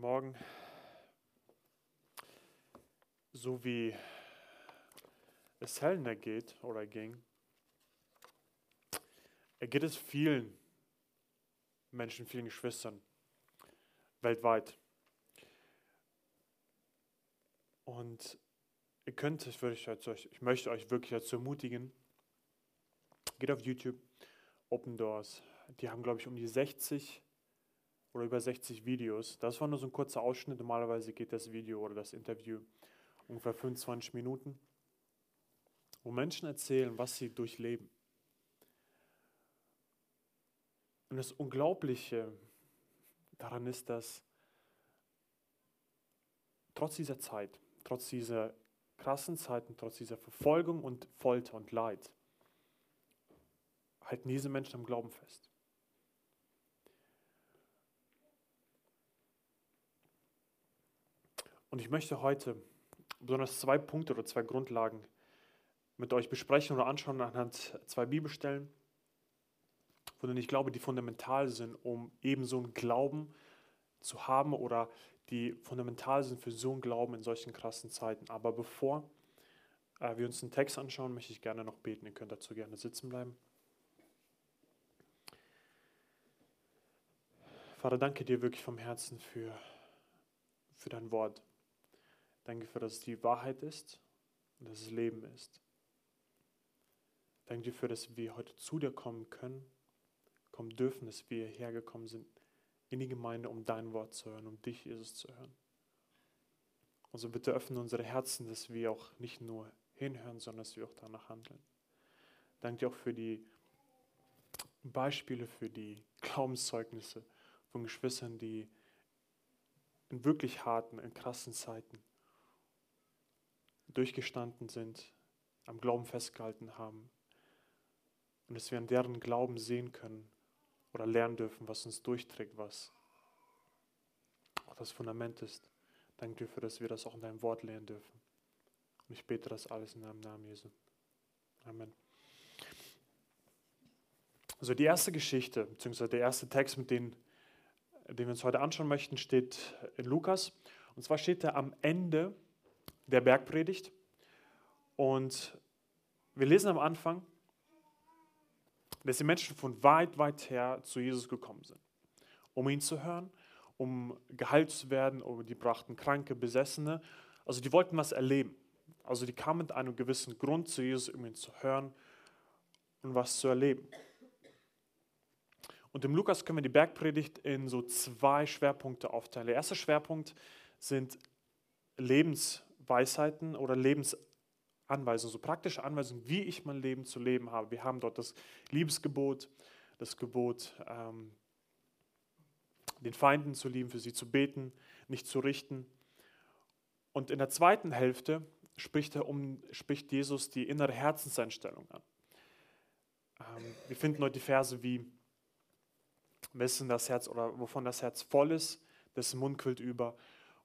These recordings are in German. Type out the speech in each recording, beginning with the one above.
Morgen. So wie es Helena geht oder ging, geht es vielen Menschen, vielen Geschwistern weltweit. Und ihr könnt, ich, würde euch, ich möchte euch wirklich dazu ermutigen, geht auf YouTube, Open Doors. Die haben, glaube ich, um die 60 oder über 60 Videos. Das war nur so ein kurzer Ausschnitt. Normalerweise geht das Video oder das Interview ungefähr 25 Minuten, wo Menschen erzählen, was sie durchleben. Und das Unglaubliche daran ist, dass trotz dieser Zeit, trotz dieser krassen Zeiten, trotz dieser Verfolgung und Folter und Leid, halten diese Menschen am Glauben fest. Und ich möchte heute besonders zwei Punkte oder zwei Grundlagen mit euch besprechen oder anschauen anhand zwei Bibelstellen, von denen ich glaube, die fundamental sind, um eben so einen Glauben zu haben oder die fundamental sind für so einen Glauben in solchen krassen Zeiten. Aber bevor äh, wir uns einen Text anschauen, möchte ich gerne noch beten. Ihr könnt dazu gerne sitzen bleiben. Vater, danke dir wirklich vom Herzen für, für dein Wort. Danke für, dass es die Wahrheit ist und dass es Leben ist. Danke dir für, dass wir heute zu dir kommen können, kommen dürfen, dass wir hergekommen sind in die Gemeinde, um dein Wort zu hören, um dich, Jesus, zu hören. Also bitte öffne unsere Herzen, dass wir auch nicht nur hinhören, sondern dass wir auch danach handeln. Danke dir auch für die Beispiele, für die Glaubenszeugnisse von Geschwistern, die in wirklich harten, in krassen Zeiten durchgestanden sind, am Glauben festgehalten haben und dass wir an deren Glauben sehen können oder lernen dürfen, was uns durchträgt, was auch das Fundament ist. Danke dir für, dass wir das auch in deinem Wort lernen dürfen. Und ich bete das alles in deinem Namen, Jesu. Amen. Also die erste Geschichte, beziehungsweise der erste Text, mit dem, den wir uns heute anschauen möchten, steht in Lukas. Und zwar steht er am Ende der Bergpredigt. Und wir lesen am Anfang, dass die Menschen von weit, weit her zu Jesus gekommen sind, um ihn zu hören, um geheilt zu werden, oder die brachten Kranke, Besessene. Also die wollten was erleben. Also die kamen mit einem gewissen Grund zu Jesus, um ihn zu hören und was zu erleben. Und im Lukas können wir die Bergpredigt in so zwei Schwerpunkte aufteilen. Der erste Schwerpunkt sind Lebens Weisheiten oder Lebensanweisungen, so praktische Anweisungen, wie ich mein Leben zu leben habe. Wir haben dort das Liebesgebot, das Gebot, ähm, den Feinden zu lieben, für sie zu beten, nicht zu richten. Und in der zweiten Hälfte spricht, er um, spricht Jesus die innere Herzenseinstellung an. Ähm, wir finden dort die Verse wie, wessen das Herz oder wovon das Herz voll ist, dessen Mund quillt über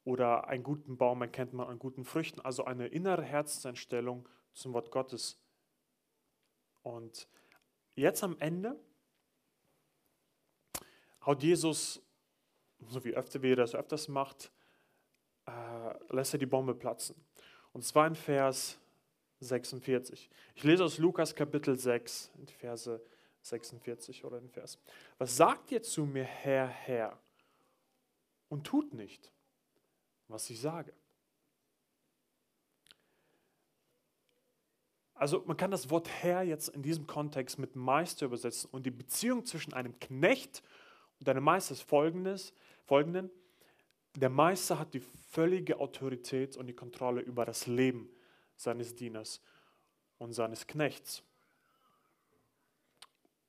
oder einen guten Baum erkennt man an guten Früchten, also eine innere Herzenseinstellung zum Wort Gottes. Und jetzt am Ende haut Jesus, so wie, öfter, wie er das öfters macht, äh, lässt er die Bombe platzen. Und zwar in Vers 46. Ich lese aus Lukas Kapitel 6, in Verse 46 oder in Vers. Was sagt ihr zu mir, Herr, Herr? Und tut nicht was ich sage. Also man kann das Wort Herr jetzt in diesem Kontext mit Meister übersetzen und die Beziehung zwischen einem Knecht und einem Meister ist folgendes, folgenden. Der Meister hat die völlige Autorität und die Kontrolle über das Leben seines Dieners und seines Knechts.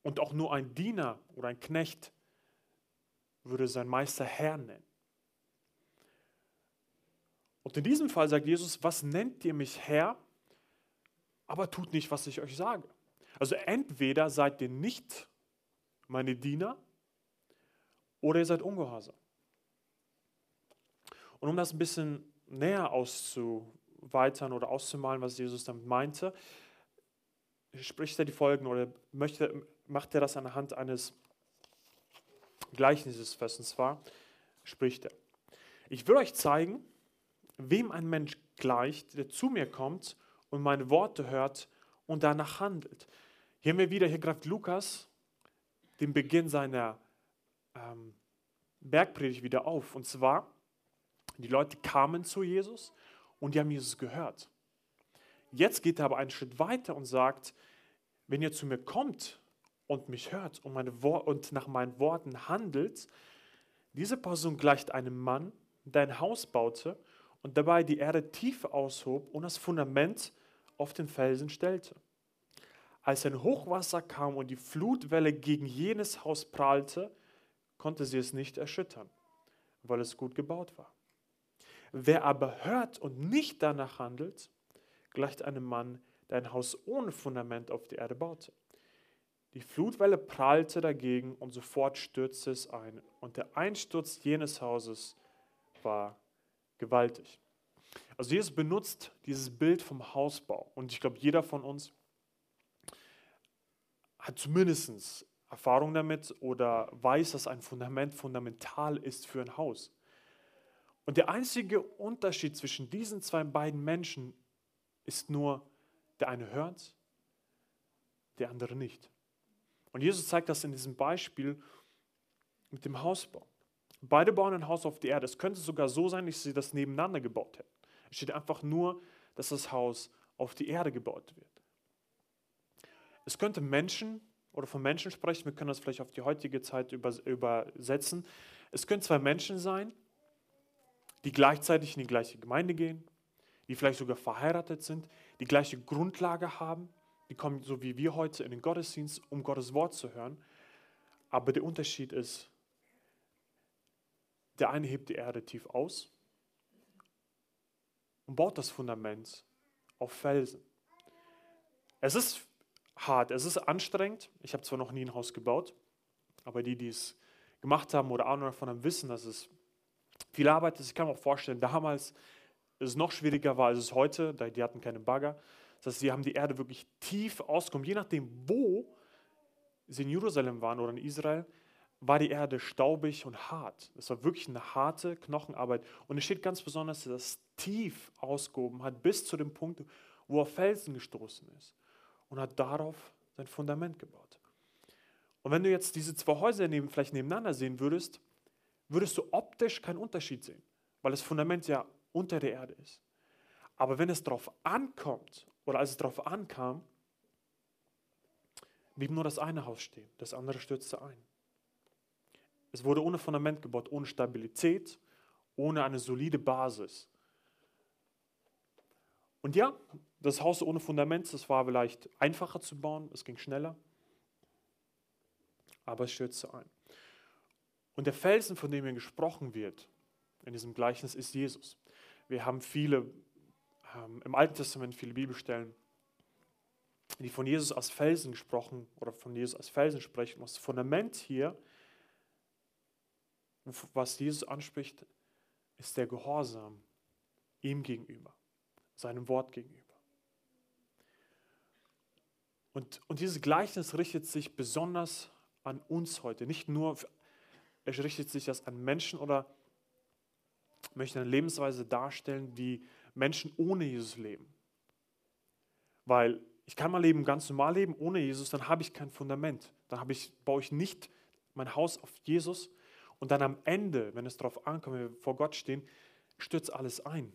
Und auch nur ein Diener oder ein Knecht würde sein Meister Herr nennen. Und in diesem Fall sagt Jesus, was nennt ihr mich Herr, aber tut nicht, was ich euch sage. Also entweder seid ihr nicht meine Diener oder ihr seid ungehorsam. Und um das ein bisschen näher auszuweitern oder auszumalen, was Jesus damit meinte, spricht er die Folgen oder möchte, macht er das anhand eines Gleichnisses fest. Und zwar spricht er. Ich will euch zeigen, wem ein Mensch gleicht, der zu mir kommt und meine Worte hört und danach handelt. Hier haben wir wieder, hier greift Lukas den Beginn seiner ähm, Bergpredigt wieder auf. Und zwar, die Leute kamen zu Jesus und die haben Jesus gehört. Jetzt geht er aber einen Schritt weiter und sagt, wenn ihr zu mir kommt und mich hört und, meine und nach meinen Worten handelt, diese Person gleicht einem Mann, der ein Haus baute und dabei die Erde tief aushob und das Fundament auf den Felsen stellte. Als ein Hochwasser kam und die Flutwelle gegen jenes Haus prallte, konnte sie es nicht erschüttern, weil es gut gebaut war. Wer aber hört und nicht danach handelt, gleicht einem Mann, der ein Haus ohne Fundament auf die Erde baute. Die Flutwelle prallte dagegen und sofort stürzte es ein. Und der Einsturz jenes Hauses war gewaltig. Also Jesus benutzt dieses Bild vom Hausbau. Und ich glaube, jeder von uns hat zumindest Erfahrung damit oder weiß, dass ein Fundament fundamental ist für ein Haus. Und der einzige Unterschied zwischen diesen zwei beiden Menschen ist nur, der eine hört, der andere nicht. Und Jesus zeigt das in diesem Beispiel mit dem Hausbau. Beide bauen ein Haus auf die Erde. Es könnte sogar so sein, dass sie das nebeneinander gebaut hätten. Es steht einfach nur, dass das Haus auf die Erde gebaut wird. Es könnte Menschen oder von Menschen sprechen, wir können das vielleicht auf die heutige Zeit übersetzen. Es können zwei Menschen sein, die gleichzeitig in die gleiche Gemeinde gehen, die vielleicht sogar verheiratet sind, die gleiche Grundlage haben, die kommen so wie wir heute in den Gottesdienst, um Gottes Wort zu hören. Aber der Unterschied ist, der eine hebt die Erde tief aus und baut das Fundament auf Felsen. Es ist hart, es ist anstrengend. Ich habe zwar noch nie ein Haus gebaut, aber die, die es gemacht haben oder Ahnung davon haben, wissen, dass es viel Arbeit ist. Ich kann mir auch vorstellen, damals ist es noch schwieriger war als es heute, da die hatten keine Bagger. Das heißt, sie haben die Erde wirklich tief ausgekommen. Je nachdem, wo sie in Jerusalem waren oder in Israel, war die Erde staubig und hart. Es war wirklich eine harte Knochenarbeit. Und es steht ganz besonders, dass er das tief ausgehoben hat, bis zu dem Punkt, wo er Felsen gestoßen ist und hat darauf sein Fundament gebaut. Und wenn du jetzt diese zwei Häuser neben, vielleicht nebeneinander sehen würdest, würdest du optisch keinen Unterschied sehen, weil das Fundament ja unter der Erde ist. Aber wenn es darauf ankommt, oder als es darauf ankam, blieb nur das eine Haus stehen, das andere stürzte ein. Es wurde ohne Fundament gebaut, ohne Stabilität, ohne eine solide Basis. Und ja, das Haus ohne Fundament, das war vielleicht einfacher zu bauen, es ging schneller, aber es stürzte ein. Und der Felsen, von dem hier gesprochen wird in diesem Gleichnis, ist Jesus. Wir haben viele, ähm, im Alten Testament viele Bibelstellen, die von Jesus als Felsen gesprochen oder von Jesus als Felsen sprechen. Das Fundament hier, was Jesus anspricht, ist der Gehorsam ihm gegenüber, seinem Wort gegenüber. Und, und dieses Gleichnis richtet sich besonders an uns heute. Nicht nur, es richtet sich das an Menschen oder möchte eine Lebensweise darstellen, die Menschen ohne Jesus leben. Weil ich kann mein Leben ganz normal leben ohne Jesus, dann habe ich kein Fundament. Dann habe ich, baue ich nicht mein Haus auf Jesus und dann am Ende, wenn es darauf ankommt, wenn wir vor Gott stehen, stürzt alles ein.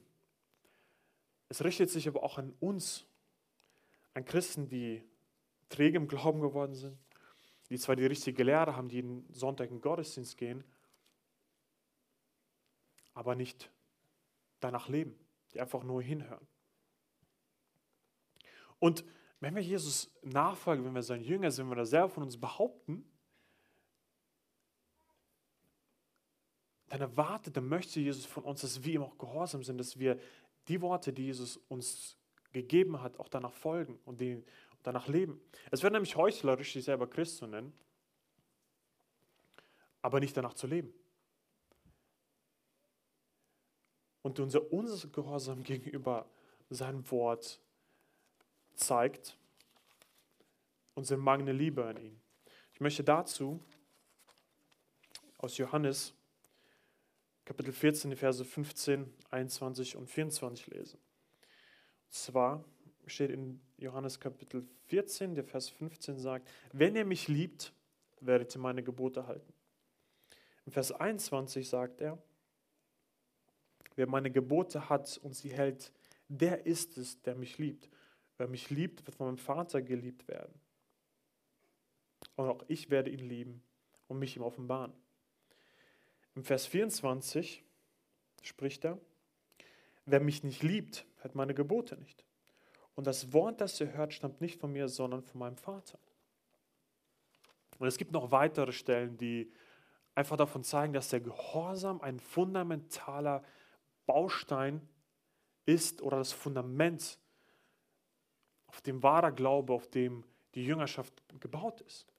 Es richtet sich aber auch an uns, an Christen, die träge im Glauben geworden sind, die zwar die richtige Lehre haben, die jeden Sonntag in den Gottesdienst gehen, aber nicht danach leben, die einfach nur hinhören. Und wenn wir Jesus nachfolgen, wenn wir sein Jünger sind, wenn wir das selber von uns behaupten, dann erwartet, dann möchte Jesus von uns, dass wir ihm auch gehorsam sind, dass wir die Worte, die Jesus uns gegeben hat, auch danach folgen und, die, danach leben. Es wird nämlich heuchlerisch, sich selber Christ zu nennen, aber nicht danach zu leben. Und unser Ungehorsam gegenüber seinem Wort zeigt unsere mangelnde Liebe an ihn. Ich möchte dazu aus Johannes Kapitel 14, die Verse 15, 21 und 24 lesen. Und zwar steht in Johannes Kapitel 14, der Vers 15 sagt, wenn ihr mich liebt, werdet ihr meine Gebote halten. Im Vers 21 sagt er, wer meine Gebote hat und sie hält, der ist es, der mich liebt. Wer mich liebt, wird von meinem Vater geliebt werden. Und auch ich werde ihn lieben und mich ihm offenbaren. Im Vers 24 spricht er, wer mich nicht liebt, hat meine Gebote nicht. Und das Wort, das ihr hört, stammt nicht von mir, sondern von meinem Vater. Und es gibt noch weitere Stellen, die einfach davon zeigen, dass der Gehorsam ein fundamentaler Baustein ist oder das Fundament, auf dem wahrer Glaube, auf dem die Jüngerschaft gebaut ist.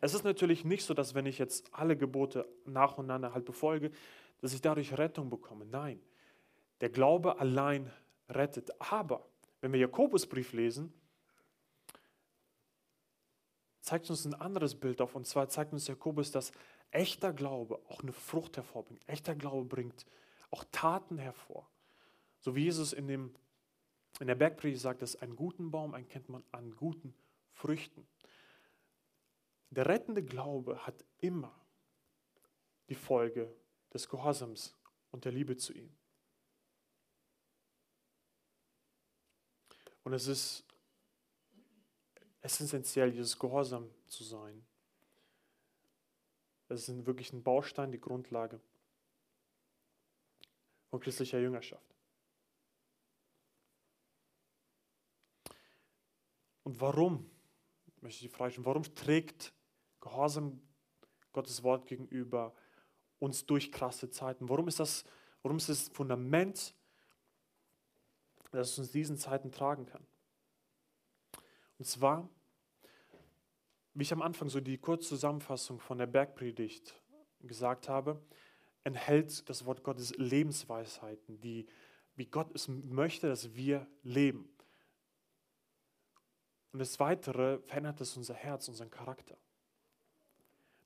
Es ist natürlich nicht so, dass wenn ich jetzt alle Gebote nacheinander halt befolge, dass ich dadurch Rettung bekomme. Nein, der Glaube allein rettet. Aber wenn wir Jakobusbrief lesen, zeigt uns ein anderes Bild auf. Und zwar zeigt uns Jakobus, dass echter Glaube auch eine Frucht hervorbringt. Echter Glaube bringt auch Taten hervor. So wie Jesus in, dem, in der Bergpredigt sagt, dass einen guten Baum erkennt man an guten Früchten. Der rettende Glaube hat immer die Folge des Gehorsams und der Liebe zu ihm. Und es ist, es ist essentiell, dieses Gehorsam zu sein. Es ist wirklich ein Baustein, die Grundlage von christlicher Jüngerschaft. Und warum, möchte ich die Frage stellen, warum trägt Gehorsam Gottes Wort gegenüber uns durch krasse Zeiten. Warum ist das, warum ist das Fundament, das es uns diesen Zeiten tragen kann? Und zwar, wie ich am Anfang so die Kurzzusammenfassung von der Bergpredigt gesagt habe, enthält das Wort Gottes Lebensweisheiten, die, wie Gott es möchte, dass wir leben. Und das Weitere verändert es unser Herz, unseren Charakter.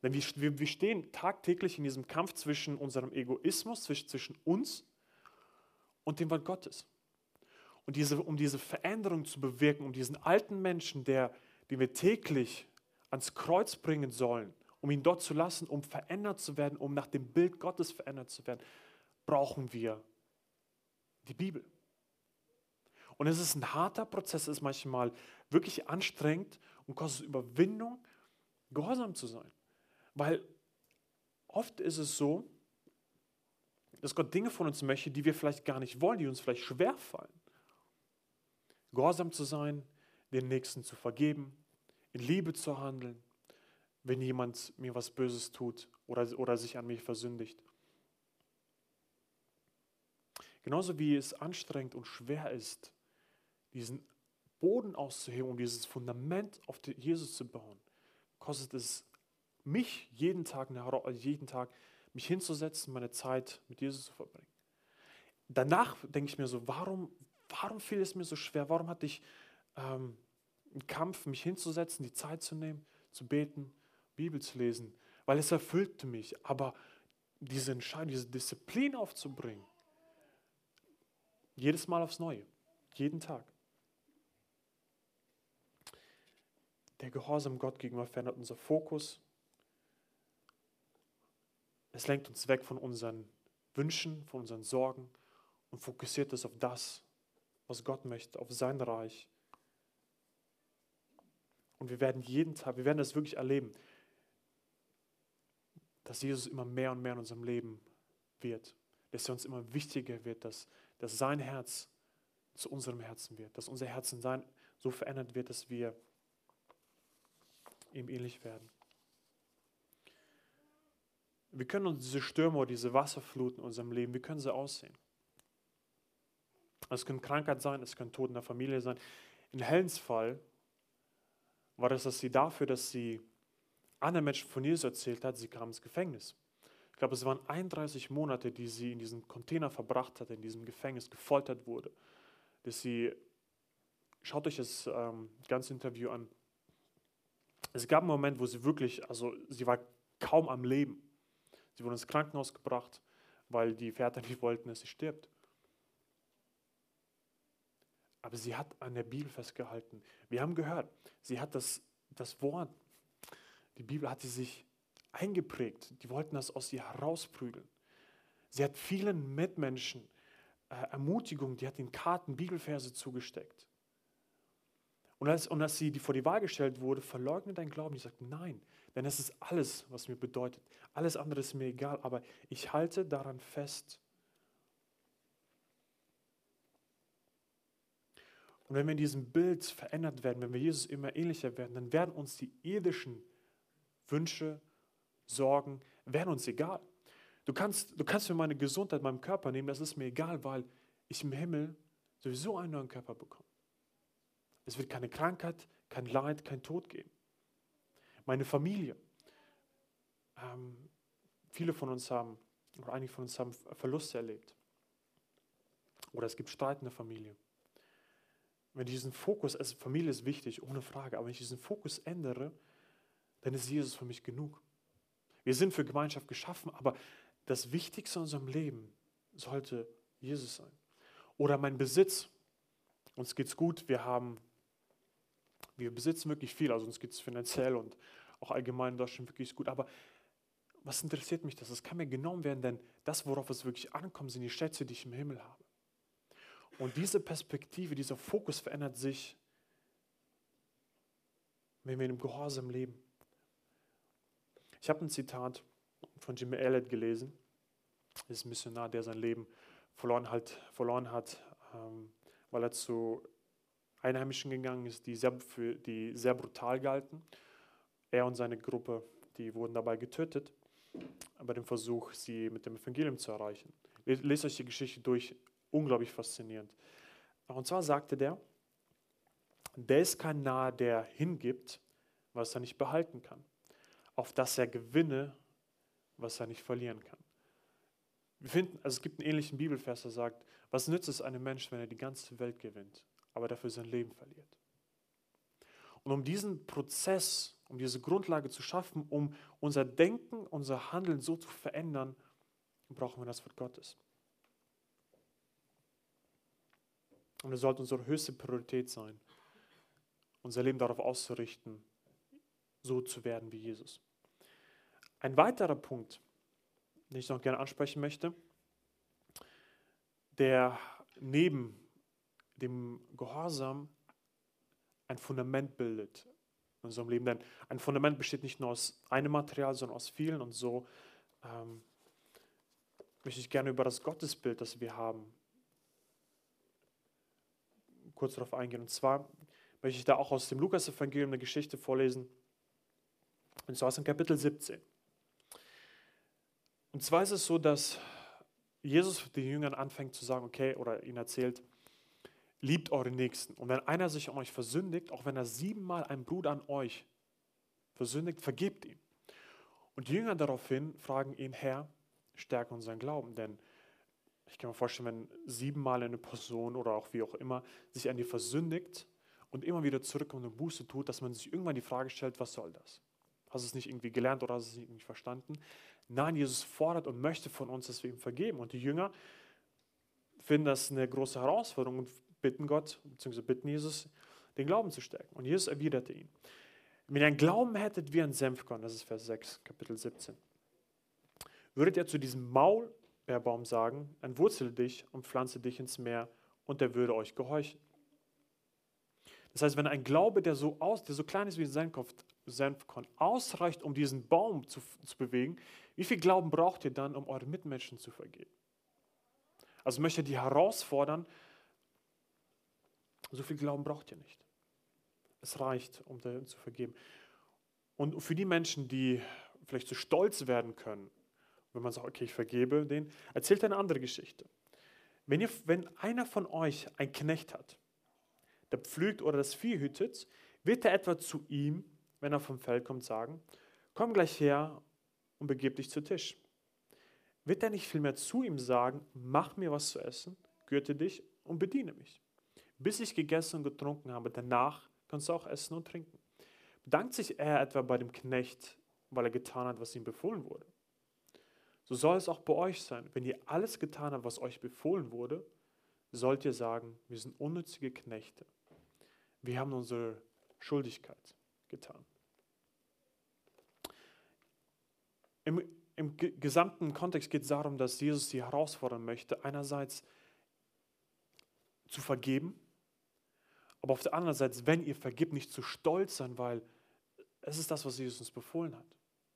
Denn wir, wir stehen tagtäglich in diesem Kampf zwischen unserem Egoismus, zwischen, uns und dem Wort Gottes. Und diese, um diese Veränderung zu bewirken, um diesen alten Menschen, der, den wir täglich ans Kreuz bringen sollen, um ihn dort zu lassen, um verändert zu werden, um nach dem Bild Gottes verändert zu werden, brauchen wir die Bibel. Und es ist ein harter Prozess, es ist manchmal wirklich anstrengend und kostet Überwindung, gehorsam zu sein. Weil oft ist es so, dass Gott Dinge von uns möchte, die wir vielleicht gar nicht wollen, die uns vielleicht schwer fallen. Gehorsam zu sein, den Nächsten zu vergeben, in Liebe zu handeln, wenn jemand mir was Böses tut oder, oder sich an mich versündigt. Genauso wie es anstrengend und schwer ist, diesen Boden auszuheben, um dieses Fundament auf Jesus zu bauen, kostet es mich jeden Tag, jeden Tag mich hinzusetzen, meine Zeit mit Jesus zu verbringen. Danach denke ich mir so, warum, warum fiel es mir so schwer? Warum hatte ich ähm, einen Kampf, mich hinzusetzen, die Zeit zu nehmen, zu beten, Bibel zu lesen? Weil es erfüllte mich. Aber diese Entscheidung, diese Disziplin aufzubringen, jedes Mal aufs Neue, jeden Tag. Der Gehorsam Gott gegenüber verändert unser Fokus, es lenkt uns weg von unseren Wünschen, von unseren Sorgen und fokussiert es auf das, was Gott möchte, auf sein Reich. Und wir werden jeden Tag, wir werden das wirklich erleben, dass Jesus immer mehr und mehr in unserem Leben wird, dass er uns immer wichtiger wird, dass, dass sein Herz zu unserem Herzen wird, dass unser Herzen sein, so verändert wird, dass wir ihm ähnlich werden. Wie können uns diese Stürme oder diese Wasserfluten in unserem Leben, wie können sie aussehen? Es können Krankheit sein, es können Tod in der Familie sein. In Helens Fall war das, dass sie dafür, dass sie anderen Menschen von Jesus erzählt hat, sie kam ins Gefängnis. Ich glaube, es waren 31 Monate, die sie in diesem Container verbracht hat, in diesem Gefängnis, gefoltert wurde. Dass sie, schaut euch das ähm, ganze Interview an. Es gab einen Moment, wo sie wirklich, also sie war kaum am Leben. Sie wurden ins Krankenhaus gebracht. weil die Väter nicht wollten, dass sie stirbt. Aber sie hat an der Bibel festgehalten. Wir haben gehört, sie hat das, das Wort, die Bibel hat sie sich eingeprägt. Die wollten das aus ihr herausprügeln. Sie hat vielen Mitmenschen äh, Ermutigung, die hat den Karten Bibelverse zugesteckt. Und als, und als sie die vor die Wahl gestellt wurde, verleugne dein Glauben. Ich sagte, nein, denn es ist alles, was mir bedeutet. Alles andere ist mir egal, aber ich halte daran fest. Und wenn wir in diesem Bild verändert werden, wenn wir Jesus immer ähnlicher werden, dann werden uns die irdischen Wünsche, Sorgen, werden uns egal. Du kannst, du kannst mir meine Gesundheit, meinem Körper nehmen, das ist mir egal, weil ich im Himmel sowieso einen neuen Körper bekomme. Es wird keine Krankheit, kein Leid, kein Tod geben. Meine Familie. Ähm, viele von uns haben, oder einige von uns haben Verluste erlebt. Oder es gibt Streit in der Familie. Wenn ich diesen Fokus, also Familie ist wichtig, ohne Frage, aber wenn ich diesen Fokus ändere, dann ist Jesus für mich genug. Wir sind für Gemeinschaft geschaffen, aber das Wichtigste in unserem Leben sollte Jesus sein. Oder mein Besitz. Uns geht es gut, wir haben, wir besitzen wirklich viel, also uns geht es finanziell und auch allgemein in Deutschland wirklich gut. Aber was interessiert mich das? Das kann mir genommen werden, denn das, worauf es wirklich ankommt, sind die Schätze, die ich im Himmel habe. Und diese Perspektive, dieser Fokus verändert sich, wenn wir in einem Gehorsam leben. Ich habe ein Zitat von Jimmy Elliott gelesen. Das ist ein Missionar, der sein Leben verloren hat, verloren hat ähm, weil er zu Einheimischen gegangen ist, die sehr, für, die sehr brutal galten. Er und seine Gruppe, die wurden dabei getötet, bei dem Versuch, sie mit dem Evangelium zu erreichen. Lest euch die Geschichte durch, unglaublich faszinierend. Und zwar sagte der, der ist kein Nahe, der hingibt, was er nicht behalten kann, auf das er gewinne, was er nicht verlieren kann. Wir finden, also es gibt einen ähnlichen Bibelvers, der sagt, was nützt es einem Menschen, wenn er die ganze Welt gewinnt, aber dafür sein Leben verliert? Und um diesen Prozess, um diese Grundlage zu schaffen, um unser Denken, unser Handeln so zu verändern, brauchen wir das Wort Gottes. Und es sollte unsere höchste Priorität sein, unser Leben darauf auszurichten, so zu werden wie Jesus. Ein weiterer Punkt, den ich noch gerne ansprechen möchte, der neben dem Gehorsam ein Fundament bildet in unserem Leben. Denn ein Fundament besteht nicht nur aus einem Material, sondern aus vielen. Und so ähm, möchte ich gerne über das Gottesbild, das wir haben, kurz darauf eingehen. Und zwar möchte ich da auch aus dem Lukas-Evangelium eine Geschichte vorlesen. Und zwar aus dem Kapitel 17. Und zwar ist es so, dass Jesus den Jüngern anfängt zu sagen, okay, oder ihnen erzählt, liebt eure Nächsten. Und wenn einer sich an euch versündigt, auch wenn er siebenmal ein Bruder an euch versündigt, vergebt ihm. Und die Jünger daraufhin fragen ihn, Herr, stärke unseren Glauben. Denn ich kann mir vorstellen, wenn siebenmal eine Person oder auch wie auch immer sich an dir versündigt und immer wieder zurückkommt und Buße tut, dass man sich irgendwann die Frage stellt, was soll das? Hast du es nicht irgendwie gelernt oder hast du es nicht verstanden? Nein, Jesus fordert und möchte von uns, dass wir ihm vergeben. Und die Jünger finden das eine große Herausforderung und bitten Gott, beziehungsweise bitten Jesus, den Glauben zu stärken. Und Jesus erwiderte ihn. Wenn ihr einen Glauben hättet wie ein Senfkorn, das ist Vers 6, Kapitel 17, würdet ihr zu diesem Maulbeerbaum sagen, entwurzele dich und pflanze dich ins Meer und er würde euch gehorchen. Das heißt, wenn ein Glaube, der so, aus, der so klein ist wie ein Senfkorn, ausreicht, um diesen Baum zu, zu bewegen, wie viel Glauben braucht ihr dann, um eure Mitmenschen zu vergeben? Also möchte die herausfordern, so viel Glauben braucht ihr nicht. Es reicht, um zu vergeben. Und für die Menschen, die vielleicht zu so stolz werden können, wenn man sagt, okay, ich vergebe den, erzählt eine andere Geschichte. Wenn, ihr, wenn einer von euch ein Knecht hat, der pflügt oder das Vieh hütet, wird er etwa zu ihm, wenn er vom Feld kommt, sagen, komm gleich her und begib dich zu Tisch. Wird er nicht vielmehr zu ihm sagen, mach mir was zu essen, gürte dich und bediene mich. Bis ich gegessen und getrunken habe, danach kannst du auch essen und trinken. Bedankt sich er etwa bei dem Knecht, weil er getan hat, was ihm befohlen wurde. so soll es auch bei euch sein. Wenn ihr alles getan habt, was euch befohlen wurde, sollt ihr sagen, wir sind unnützige Knechte. Wir haben unsere Schuldigkeit getan. Im, im gesamten Kontext geht es darum, dass Jesus sie herausfordern möchte, einerseits zu vergeben, aber auf der anderen Seite, wenn ihr vergibt, nicht zu stolz sein, weil es ist das, was Jesus uns befohlen hat.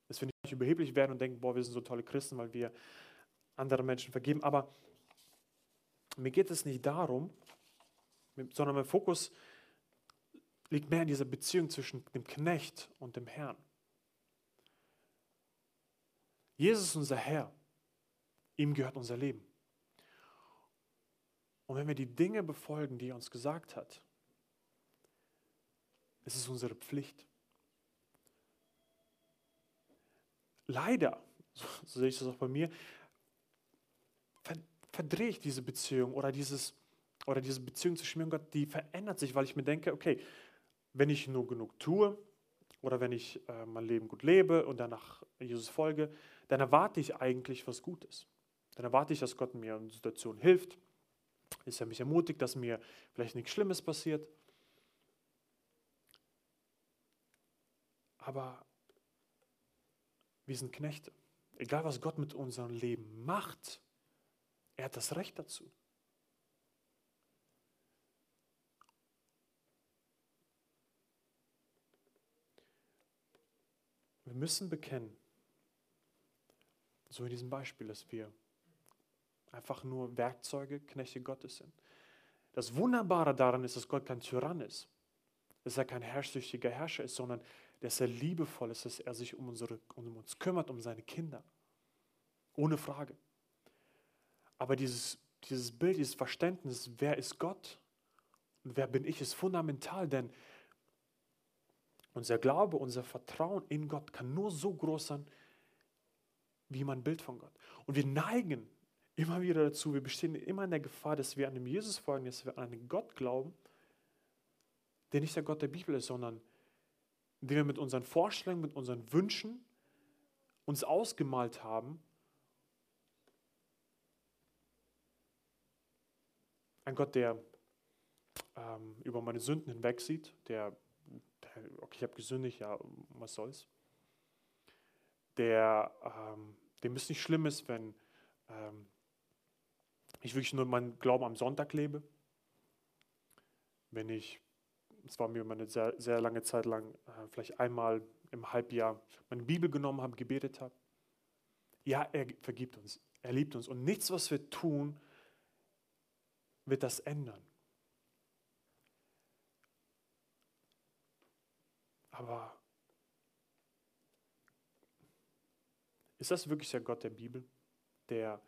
Dass wir nicht überheblich werden und denken, boah, wir sind so tolle Christen, weil wir anderen Menschen vergeben. Aber mir geht es nicht darum, sondern mein Fokus liegt mehr in dieser Beziehung zwischen dem Knecht und dem Herrn. Jesus ist unser Herr. Ihm gehört unser Leben. Und wenn wir die Dinge befolgen, die er uns gesagt hat, ist es unsere Pflicht. Leider, so, so sehe ich das auch bei mir, verdrehe ich diese Beziehung oder, dieses, oder diese Beziehung zwischen mir und Gott, die verändert sich, weil ich mir denke, okay, wenn ich nur genug tue oder wenn ich äh, mein Leben gut lebe und danach Jesus folge, dann erwarte ich eigentlich was Gutes. Dann erwarte ich, dass Gott mir in Situationen hilft, dass er mich ermutigt, dass mir vielleicht nichts Schlimmes passiert. Aber wir sind Knechte. Egal, was Gott mit unserem Leben macht, er hat das Recht dazu. Wir müssen bekennen, so in diesem Beispiel, dass wir einfach nur Werkzeuge, Knechte Gottes sind. Das Wunderbare daran ist, dass Gott kein Tyrann ist, dass er kein herrschsüchtiger Herrscher ist, sondern dass er liebevoll ist, dass er sich um, unsere, um uns kümmert, um seine Kinder. Ohne Frage. Aber dieses, dieses Bild, dieses Verständnis, wer ist Gott und wer bin ich, ist fundamental, denn unser Glaube, unser Vertrauen in Gott kann nur so groß sein, wie mein Bild von Gott. Und wir neigen immer wieder dazu, wir bestehen immer in der Gefahr, dass wir einem Jesus folgen, dass wir an einen Gott glauben, der nicht der Gott der Bibel ist, sondern den wir mit unseren Vorstellungen, mit unseren Wünschen uns ausgemalt haben. Ein Gott, der ähm, über meine Sünden hinwegsieht, der okay, ich habe gesündigt, ja, was soll's. Der, ähm, dem es nicht schlimm ist, wenn ähm, ich wirklich nur meinen Glauben am Sonntag lebe. Wenn ich, es war mir eine sehr, sehr lange Zeit lang, äh, vielleicht einmal im Halbjahr meine Bibel genommen habe, gebetet habe. Ja, er vergibt uns, er liebt uns. Und nichts, was wir tun, wird das ändern. Aber ist das wirklich der Gott der Bibel, der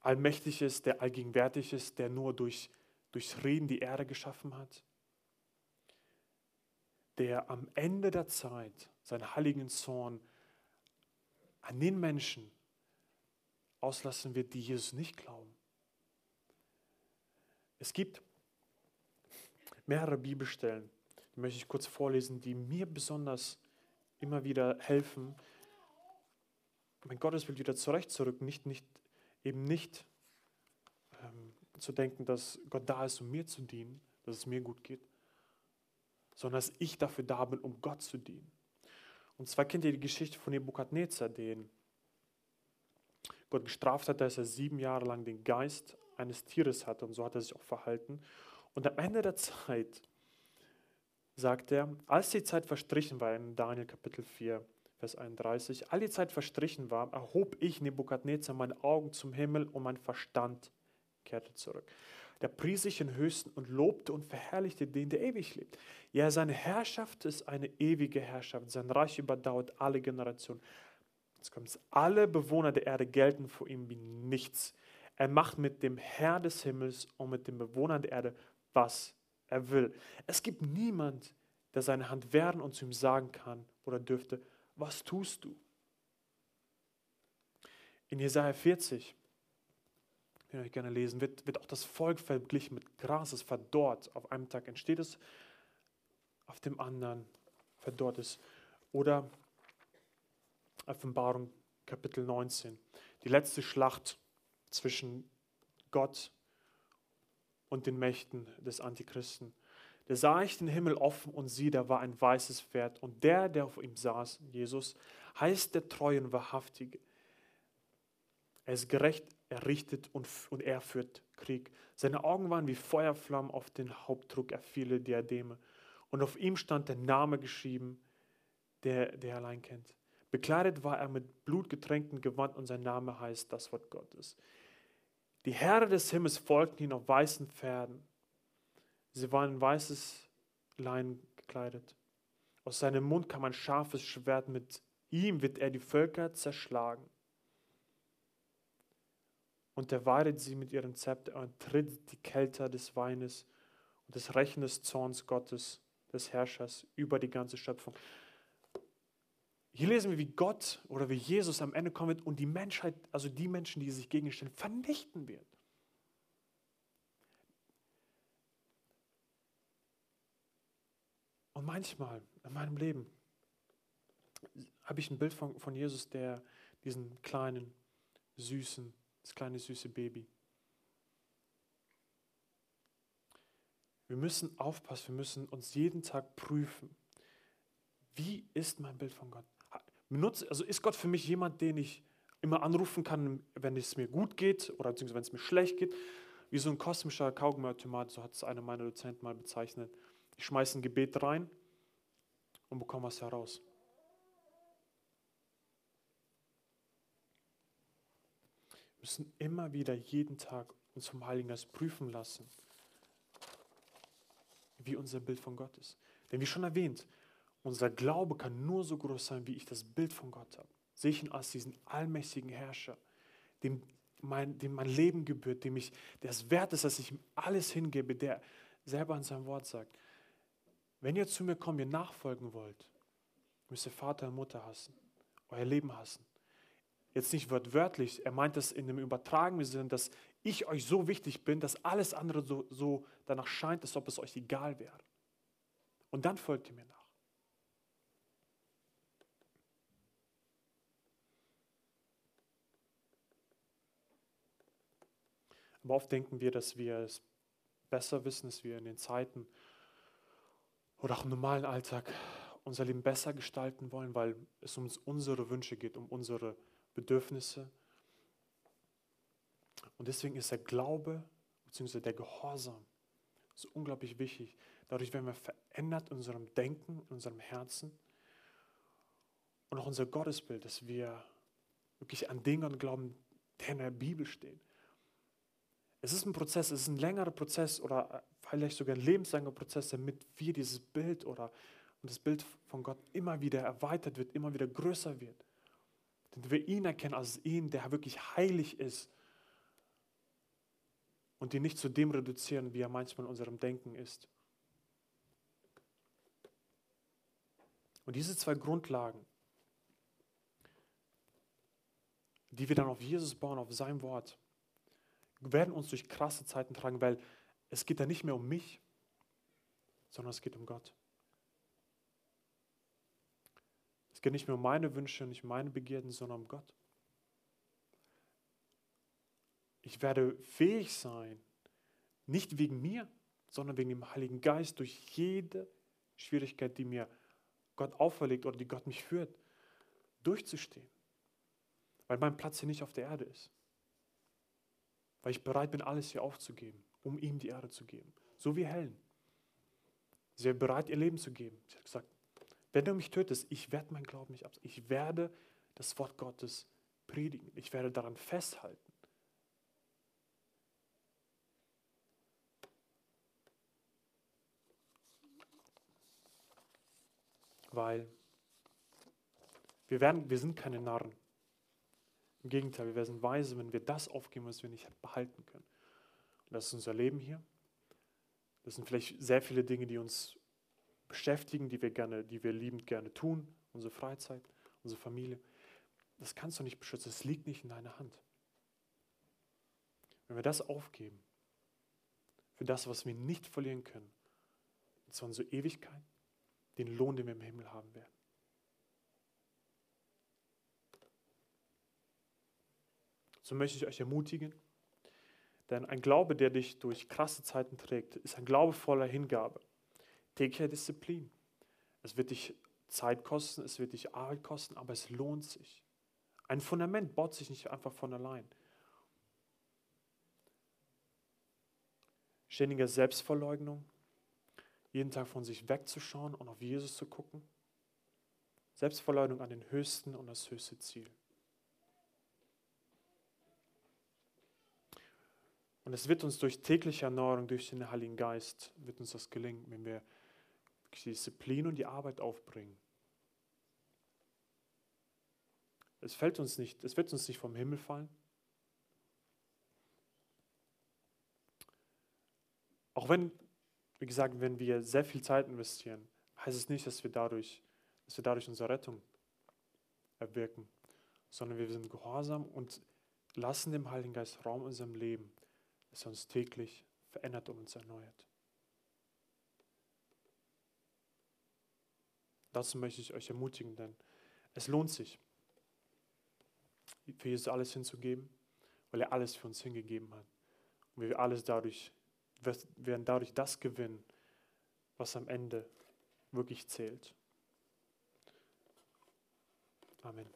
allmächtig ist, der allgegenwärtig ist, der nur durch, durchs Reden die Erde geschaffen hat? Der am Ende der Zeit seinen heiligen Zorn an den Menschen auslassen wird, die Jesus nicht glauben. Es gibt mehrere Bibelstellen, die möchte ich kurz vorlesen, die mir besonders immer wieder helfen, mein Gottesbild wieder zurechtzurücken, nicht, nicht, eben nicht ähm, zu denken, dass Gott da ist, um mir zu dienen, dass es mir gut geht, sondern dass ich dafür da bin, um Gott zu dienen. Und zwar kennt ihr die Geschichte von Nebukadnezar, den Gott gestraft hat, dass er sieben Jahre lang den Geist eines Tieres hatte und so hat er sich auch verhalten. Und am Ende der Zeit sagt er, als die Zeit verstrichen war, in Daniel Kapitel 4, Vers 31, all die Zeit verstrichen war, erhob ich Nebukadnezar meine Augen zum Himmel und mein Verstand kehrte zurück. Der pries sich in Höchsten und lobte und verherrlichte den, der ewig lebt. Ja, seine Herrschaft ist eine ewige Herrschaft. Sein Reich überdauert alle Generationen. Jetzt kommt es. Alle Bewohner der Erde gelten vor ihm wie nichts. Er macht mit dem Herr des Himmels und mit den Bewohnern der Erde, was er will. Es gibt niemand, der seine Hand wehren und zu ihm sagen kann oder dürfte, was tust du? In Jesaja 40, den ich gerne lesen, wird, wird auch das Volk verglichen mit Gras, es verdorrt. Auf einem Tag entsteht es, auf dem anderen verdorrt es. Oder Offenbarung Kapitel 19. die letzte Schlacht zwischen Gott und den Mächten des Antichristen. Da sah ich den Himmel offen und sieh, da war ein weißes Pferd. Und der, der auf ihm saß, Jesus, heißt der Treue und Wahrhaftige. Er ist gerecht, er richtet und, und er führt Krieg. Seine Augen waren wie Feuerflammen, auf den Hauptdruck er viele Diademe. Und auf ihm stand der Name geschrieben, der, der allein kennt. Bekleidet war er mit blutgetränktem Gewand und sein Name heißt das Wort Gottes. Die Herren des Himmels folgten ihm auf weißen Pferden. Sie waren in weißes Lein gekleidet. Aus seinem Mund kam ein scharfes Schwert, mit ihm wird er die Völker zerschlagen. Und er weidet sie mit ihrem Zepter und tritt die Kälte des Weines und des Rechen des Zorns Gottes, des Herrschers, über die ganze Schöpfung. Hier lesen wir, wie Gott oder wie Jesus am Ende kommen wird und die Menschheit, also die Menschen, die sich gegenstellen, vernichten wird. Und manchmal in meinem Leben habe ich ein Bild von, von Jesus, der diesen kleinen, süßen, das kleine, süße Baby. Wir müssen aufpassen, wir müssen uns jeden Tag prüfen. Wie ist mein Bild von Gott? also ist Gott für mich jemand, den ich immer anrufen kann, wenn es mir gut geht oder beziehungsweise wenn es mir schlecht geht, wie so ein kosmischer Kaugummiautomat, so hat es einer meiner Dozenten mal bezeichnet. Ich schmeiße ein Gebet rein und bekomme was heraus. Müssen immer wieder jeden Tag uns vom Heiligen Geist prüfen lassen, wie unser Bild von Gott ist. Denn wie schon erwähnt, unser Glaube kann nur so groß sein, wie ich das Bild von Gott habe. Sehe ich ihn als diesen allmächtigen Herrscher, dem mein, dem mein Leben gebührt, dem ich, der es wert ist, dass ich ihm alles hingebe, der selber an seinem Wort sagt, wenn ihr zu mir kommt, ihr nachfolgen wollt, müsst ihr Vater und Mutter hassen, euer Leben hassen. Jetzt nicht wortwörtlich, er meint das in dem übertragenen Sinne, dass ich euch so wichtig bin, dass alles andere so, so danach scheint, als ob es euch egal wäre. Und dann folgt ihr mir nach. Aber oft denken wir, dass wir es besser wissen, dass wir in den Zeiten oder auch im normalen Alltag unser Leben besser gestalten wollen, weil es um unsere Wünsche geht, um unsere Bedürfnisse. Und deswegen ist der Glaube bzw. der Gehorsam so unglaublich wichtig. Dadurch werden wir verändert in unserem Denken, in unserem Herzen und auch unser Gottesbild, dass wir wirklich an Dinge glauben, die in der Bibel stehen. Es ist ein Prozess, es ist ein längerer Prozess oder vielleicht sogar ein lebenslanger Prozess, damit wir dieses Bild oder das Bild von Gott immer wieder erweitert wird, immer wieder größer wird. Denn wir ihn erkennen als ihn, der wirklich heilig ist und ihn nicht zu dem reduzieren, wie er manchmal in unserem Denken ist. Und diese zwei Grundlagen, die wir dann auf Jesus bauen, auf sein Wort, werden uns durch krasse Zeiten tragen, weil es geht da nicht mehr um mich, sondern es geht um Gott. Es geht nicht mehr um meine Wünsche, nicht meine Begierden, sondern um Gott. Ich werde fähig sein, nicht wegen mir, sondern wegen dem Heiligen Geist, durch jede Schwierigkeit, die mir Gott auferlegt oder die Gott mich führt, durchzustehen. Weil mein Platz hier nicht auf der Erde ist weil ich bereit bin, alles hier aufzugeben, um ihm die Ehre zu geben. So wie Helen. Sie ist bereit, ihr Leben zu geben. Sie hat gesagt, wenn du mich tötest, ich werde mein Glauben nicht absagen. Ich werde das Wort Gottes predigen. Ich werde daran festhalten. Weil wir, werden, wir sind keine Narren. Im Gegenteil, wir werden weise, wenn wir das aufgeben, was wir nicht behalten können. Und das ist unser Leben hier. Das sind vielleicht sehr viele Dinge, die uns beschäftigen, die wir gerne, die wir liebend gerne tun, unsere Freizeit, unsere Familie. Das kannst du nicht beschützen, es liegt nicht in deiner Hand. Wenn wir das aufgeben, für das, was wir nicht verlieren können, und zwar unsere Ewigkeit, den Lohn, den wir im Himmel haben werden. So möchte ich euch ermutigen. Denn ein Glaube, der dich durch krasse Zeiten trägt, ist ein Glaube voller Hingabe, täglicher Disziplin. Es wird dich Zeit kosten, es wird dich Arbeit kosten, aber es lohnt sich. Ein Fundament baut sich nicht einfach von allein. Ständiger Selbstverleugnung, jeden Tag von sich wegzuschauen und auf Jesus zu gucken. Selbstverleugnung an den höchsten und das höchste Ziel. Und es wird uns durch tägliche Erneuerung, durch den Heiligen Geist, wird uns das gelingen, wenn wir die Disziplin und die Arbeit aufbringen. Es fällt uns nicht, es wird uns nicht vom Himmel fallen. Auch wenn, wie gesagt, wenn wir sehr viel Zeit investieren, heißt es nicht, dass wir dadurch, dass wir dadurch unsere Rettung erwirken, sondern wir sind gehorsam und lassen dem Heiligen Geist Raum in unserem Leben, dass er uns täglich verändert und uns erneuert. Dazu möchte ich euch ermutigen, denn es lohnt sich, für Jesus alles hinzugeben, weil er alles für uns hingegeben hat. Und wir alles dadurch, werden dadurch das gewinnen, was am Ende wirklich zählt. Amen.